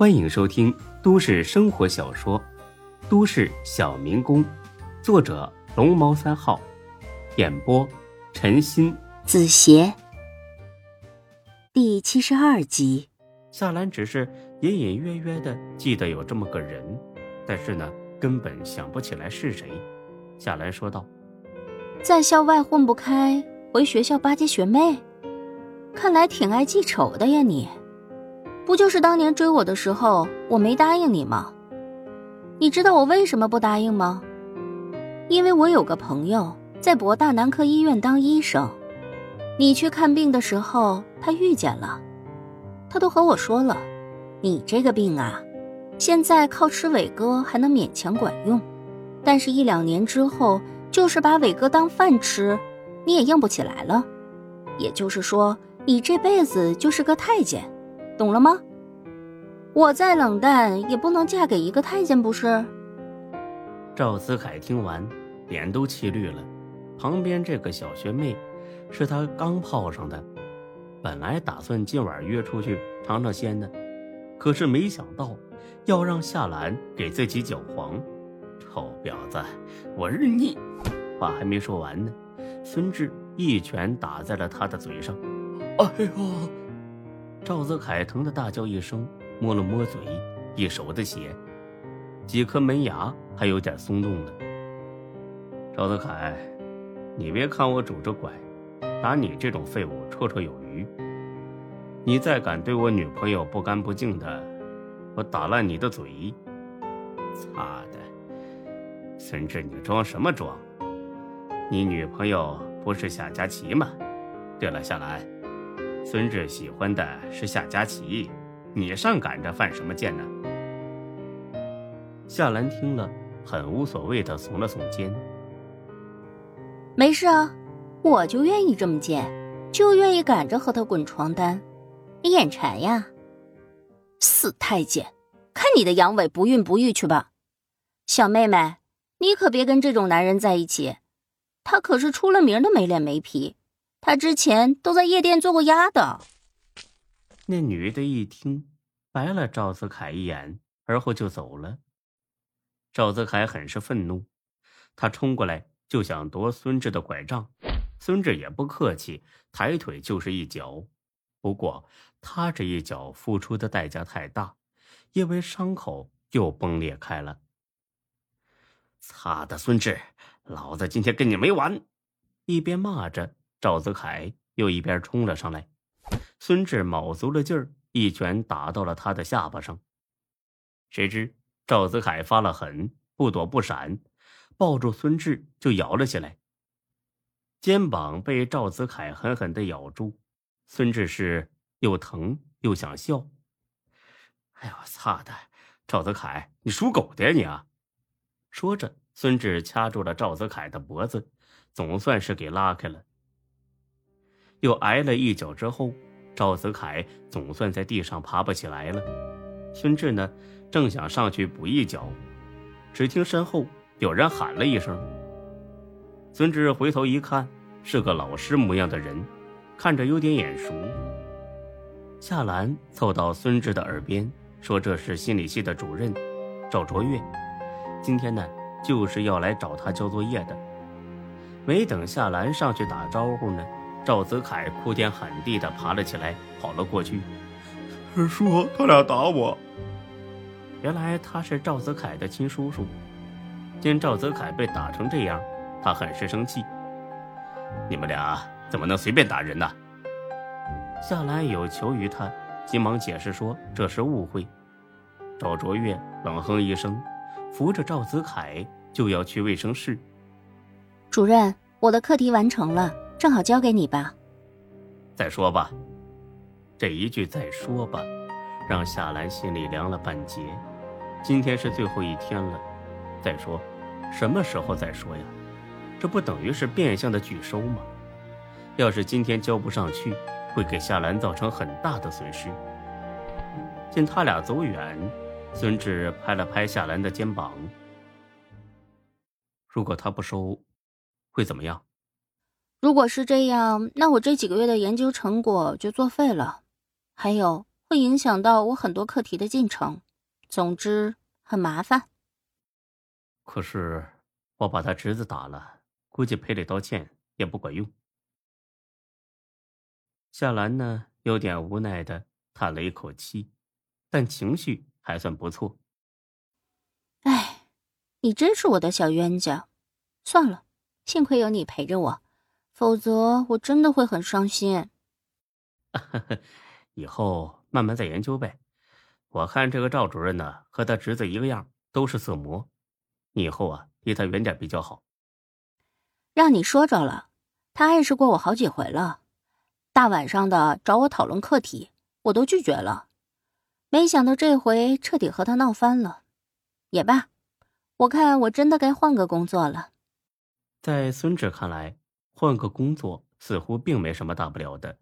欢迎收听都市生活小说《都市小民工》，作者龙猫三号，演播陈鑫、子邪，第七十二集。夏兰只是隐隐约约的记得有这么个人，但是呢，根本想不起来是谁。夏兰说道：“在校外混不开，回学校巴结学妹，看来挺爱记仇的呀你。”不就是当年追我的时候，我没答应你吗？你知道我为什么不答应吗？因为我有个朋友在博大男科医院当医生，你去看病的时候他遇见了，他都和我说了，你这个病啊，现在靠吃伟哥还能勉强管用，但是一两年之后，就是把伟哥当饭吃，你也硬不起来了。也就是说，你这辈子就是个太监。懂了吗？我再冷淡也不能嫁给一个太监，不是？赵子凯听完，脸都气绿了。旁边这个小学妹，是他刚泡上的，本来打算今晚约出去尝尝鲜的，可是没想到要让夏兰给自己搅黄。臭婊子，我日你！话还没说完呢，孙志一拳打在了他的嘴上。哎呦！赵泽凯疼得大叫一声，摸了摸嘴，一手的血，几颗门牙还有点松动了。赵泽凯，你别看我拄着拐，打你这种废物绰绰有余。你再敢对我女朋友不干不净的，我打烂你的嘴！擦的，孙志，你装什么装？你女朋友不是夏佳琪吗？对了，夏兰。孙志喜欢的是夏佳琪，你上赶着犯什么贱呢？夏兰听了，很无所谓的耸了耸肩。没事啊，我就愿意这么贱，就愿意赶着和他滚床单。你眼馋呀？死太监，看你的阳痿不孕不育去吧。小妹妹，你可别跟这种男人在一起，他可是出了名的没脸没皮。他之前都在夜店做过鸭的。那女的一听，白了赵子凯一眼，而后就走了。赵子凯很是愤怒，他冲过来就想夺孙志的拐杖，孙志也不客气，抬腿就是一脚。不过他这一脚付出的代价太大，因为伤口又崩裂开了。擦的，孙志，老子今天跟你没完！一边骂着。赵子凯又一边冲了上来，孙志卯足了劲儿，一拳打到了他的下巴上。谁知赵子凯发了狠，不躲不闪，抱住孙志就咬了起来。肩膀被赵子凯狠狠的咬住，孙志是又疼又想笑。哎呦，操的！赵子凯，你属狗的呀你啊！说着，孙志掐住了赵子凯的脖子，总算是给拉开了。又挨了一脚之后，赵子凯总算在地上爬不起来了。孙志呢，正想上去补一脚，只听身后有人喊了一声。孙志回头一看，是个老师模样的人，看着有点眼熟。夏兰凑到孙志的耳边说：“这是心理系的主任赵卓越，今天呢，就是要来找他交作业的。”没等夏兰上去打招呼呢。赵子凯哭天喊地的爬了起来，跑了过去，叔：“他俩打我。”原来他是赵子凯的亲叔叔。见赵子凯被打成这样，他很是生气。你们俩怎么能随便打人呢？夏兰有求于他，急忙解释说：“这是误会。”赵卓越冷哼一声，扶着赵子凯就要去卫生室。主任，我的课题完成了。正好交给你吧。再说吧，这一句“再说吧”，让夏兰心里凉了半截。今天是最后一天了，再说，什么时候再说呀？这不等于是变相的拒收吗？要是今天交不上去，会给夏兰造成很大的损失。见他俩走远，孙志拍了拍夏兰的肩膀：“如果他不收，会怎么样？”如果是这样，那我这几个月的研究成果就作废了。还有，会影响到我很多课题的进程。总之，很麻烦。可是我把他侄子打了，估计赔礼道歉也不管用。夏兰呢，有点无奈的叹了一口气，但情绪还算不错。哎，你真是我的小冤家。算了，幸亏有你陪着我，否则我真的会很伤心。以后慢慢再研究呗。我看这个赵主任呢，和他侄子一个样，都是色魔。你以后啊，离他远点比较好。让你说着了，他暗示过我好几回了。大晚上的找我讨论课题，我都拒绝了。没想到这回彻底和他闹翻了。也罢，我看我真的该换个工作了。在孙志看来，换个工作似乎并没什么大不了的。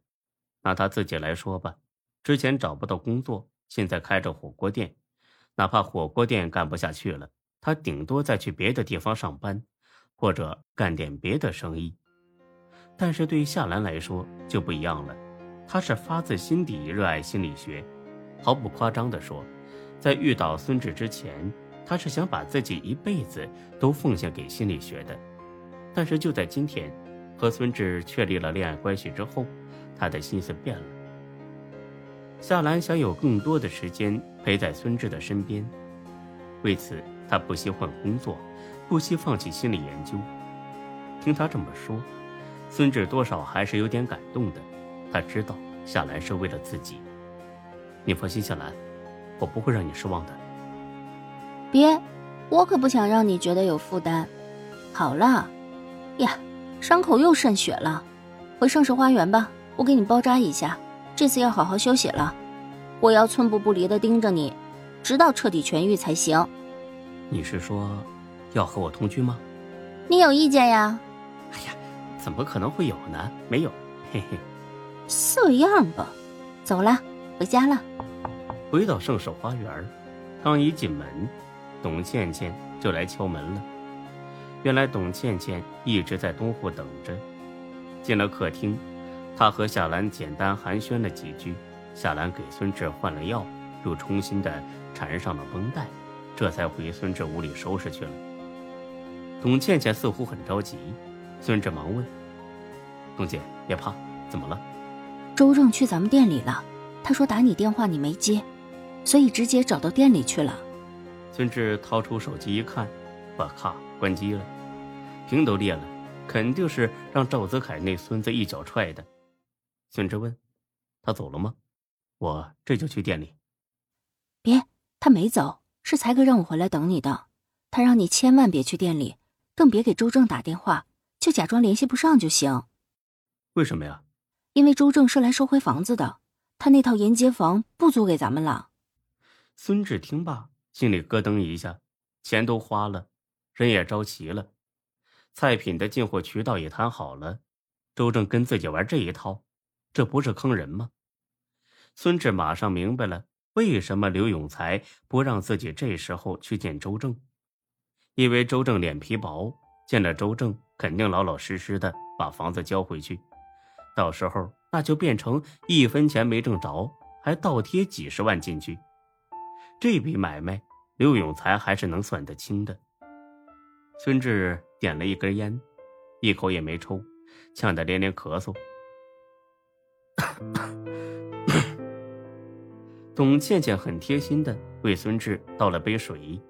拿他自己来说吧，之前找不到工作，现在开着火锅店，哪怕火锅店干不下去了，他顶多再去别的地方上班，或者干点别的生意。但是对于夏兰来说就不一样了，她是发自心底热爱心理学，毫不夸张地说，在遇到孙志之前，她是想把自己一辈子都奉献给心理学的。但是就在今天，和孙志确立了恋爱关系之后，他的心思变了。夏兰想有更多的时间陪在孙志的身边，为此她不惜换工作，不惜放弃心理研究。听他这么说，孙志多少还是有点感动的。他知道夏兰是为了自己。你放心，夏兰，我不会让你失望的。别，我可不想让你觉得有负担。好了。呀，伤口又渗血了，回盛世花园吧，我给你包扎一下。这次要好好休息了，我要寸步不离的盯着你，直到彻底痊愈才行。你是说要和我同居吗？你有意见呀？哎呀，怎么可能会有呢？没有，嘿嘿。色样吧，走了，回家了。回到盛世花园，刚一进门，董倩倩就来敲门了。原来董倩倩一直在东户等着。进了客厅，她和夏兰简单寒暄了几句。夏兰给孙志换了药，又重新的缠上了绷带，这才回孙志屋里收拾去了。董倩倩似乎很着急，孙志忙问：“董姐，别怕，怎么了？”周正去咱们店里了，他说打你电话你没接，所以直接找到店里去了。孙志掏出手机一看，我靠！关机了，屏都裂了，肯定是让赵泽凯那孙子一脚踹的。孙志问：“他走了吗？”我这就去店里。别，他没走，是才哥让我回来等你的。他让你千万别去店里，更别给周正打电话，就假装联系不上就行。为什么呀？因为周正是来收回房子的，他那套沿街房不租给咱们了。孙志听罢，心里咯噔一下，钱都花了。人也招齐了，菜品的进货渠道也谈好了，周正跟自己玩这一套，这不是坑人吗？孙志马上明白了为什么刘永才不让自己这时候去见周正，因为周正脸皮薄，见了周正肯定老老实实的把房子交回去，到时候那就变成一分钱没挣着，还倒贴几十万进去，这笔买卖刘永才还是能算得清的。孙志点了一根烟，一口也没抽，呛得连连咳嗽。董倩倩很贴心的为孙志倒了杯水。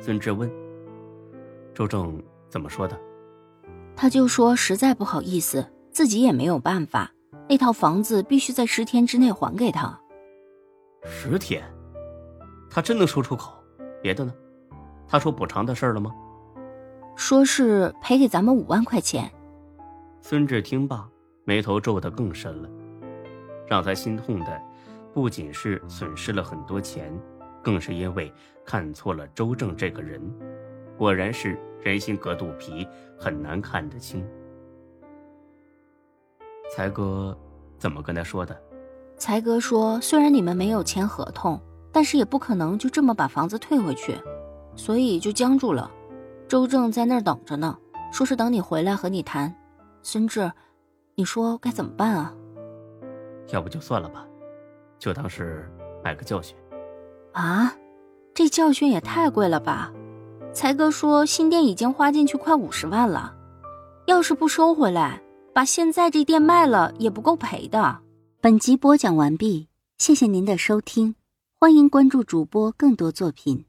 孙志问：“周正怎么说的？”他就说：“实在不好意思，自己也没有办法，那套房子必须在十天之内还给他。”十天，他真能说出口？别的呢？他说补偿的事了吗？说是赔给咱们五万块钱。孙志听罢，眉头皱得更深了。让他心痛的，不仅是损失了很多钱，更是因为看错了周正这个人。果然是人心隔肚皮，很难看得清。才哥怎么跟他说的？才哥说，虽然你们没有签合同，但是也不可能就这么把房子退回去。所以就僵住了，周正在那儿等着呢，说是等你回来和你谈。孙志，你说该怎么办啊？要不就算了吧，就当是买个教训。啊，这教训也太贵了吧！才哥说新店已经花进去快五十万了，要是不收回来，把现在这店卖了也不够赔的。本集播讲完毕，谢谢您的收听，欢迎关注主播更多作品。